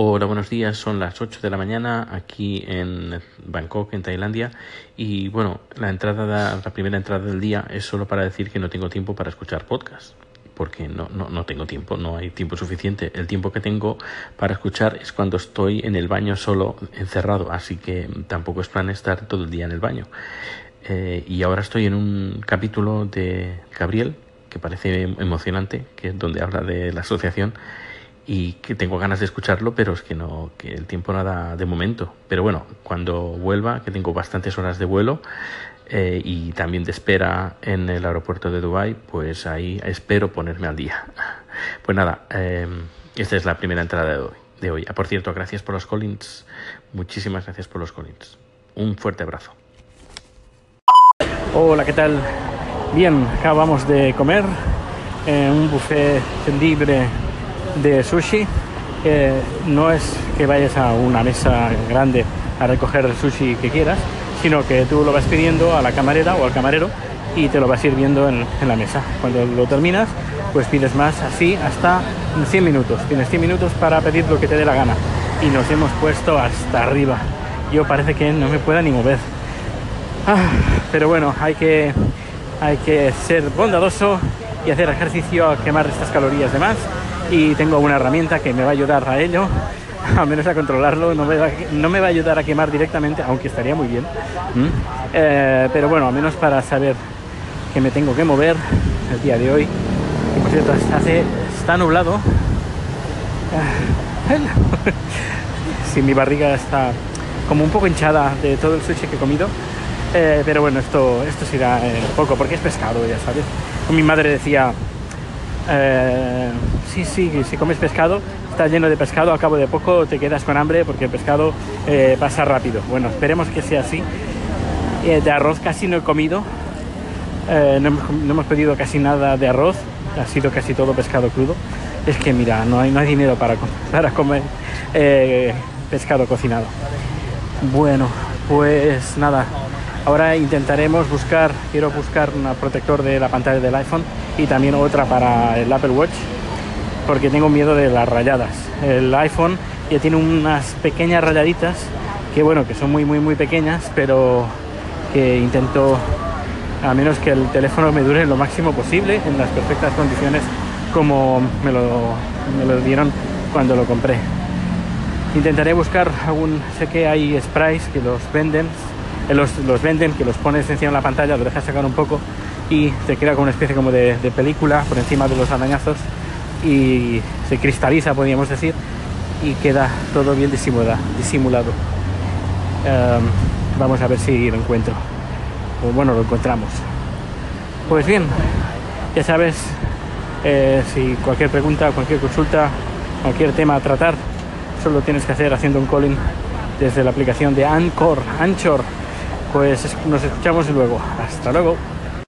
Hola, buenos días. Son las 8 de la mañana aquí en Bangkok, en Tailandia. Y bueno, la entrada, la primera entrada del día es solo para decir que no tengo tiempo para escuchar podcast. Porque no, no, no tengo tiempo, no hay tiempo suficiente. El tiempo que tengo para escuchar es cuando estoy en el baño solo encerrado. Así que tampoco es plan estar todo el día en el baño. Eh, y ahora estoy en un capítulo de Gabriel que parece emocionante, que es donde habla de la asociación y que tengo ganas de escucharlo, pero es que no, que el tiempo nada de momento. Pero bueno, cuando vuelva, que tengo bastantes horas de vuelo eh, y también de espera en el aeropuerto de Dubai, pues ahí espero ponerme al día. Pues nada, eh, esta es la primera entrada de hoy. De hoy. Ah, por cierto, gracias por los Collins. Muchísimas gracias por los Collins. Un fuerte abrazo. Hola, ¿qué tal? Bien, acabamos de comer en un buffet libre de sushi. Eh, no es que vayas a una mesa grande a recoger el sushi que quieras, sino que tú lo vas pidiendo a la camarera o al camarero y te lo vas sirviendo en, en la mesa. Cuando lo terminas, pues pides más así hasta 100 minutos. Tienes 100 minutos para pedir lo que te dé la gana. Y nos hemos puesto hasta arriba. Yo parece que no me pueda ni mover. Ah, pero bueno, hay que, hay que ser bondadoso y hacer ejercicio a quemar estas calorías de más y tengo una herramienta que me va a ayudar a ello, al menos a controlarlo, no me va, no me va a ayudar a quemar directamente, aunque estaría muy bien, eh, pero bueno, al menos para saber que me tengo que mover el día de hoy. Y por cierto, está nublado. sí, mi barriga está como un poco hinchada de todo el sushi que he comido. Eh, pero bueno, esto, esto eh, poco, porque es pescado, ya sabes. Mi madre decía, eh, sí, sí, si comes pescado, está lleno de pescado, a cabo de poco te quedas con hambre porque el pescado eh, pasa rápido. Bueno, esperemos que sea así. Eh, de arroz casi no he comido, no, hemos, no, hemos, pedido casi nada de arroz, ha sido casi todo pescado crudo. Es que mira, no hay, no hay dinero para, para comer pescado cocinado. Bueno, pues nada, ahora intentaremos buscar, quiero buscar un protector de la pantalla del iPhone y también otra para el Apple Watch porque tengo miedo de las rayadas. El iPhone ya tiene unas pequeñas rayaditas que bueno, que son muy muy muy pequeñas, pero que intento a menos que el teléfono me dure lo máximo posible en las perfectas condiciones como me lo, me lo dieron cuando lo compré. Intentaré buscar algún, sé que hay sprays que los venden, los, los venden, que los pones encima de la pantalla, lo dejas sacar un poco y te queda como una especie como de, película por encima de los arañazos y se cristaliza, podríamos decir, y queda todo bien disimulado. disimulado. Um, vamos a ver si lo encuentro. O bueno, lo encontramos. Pues bien, ya sabes, eh, si cualquier pregunta, cualquier consulta, cualquier tema a tratar, solo tienes que hacer haciendo un calling desde la aplicación de Anchor. Anchor. Pues nos escuchamos luego. Hasta luego.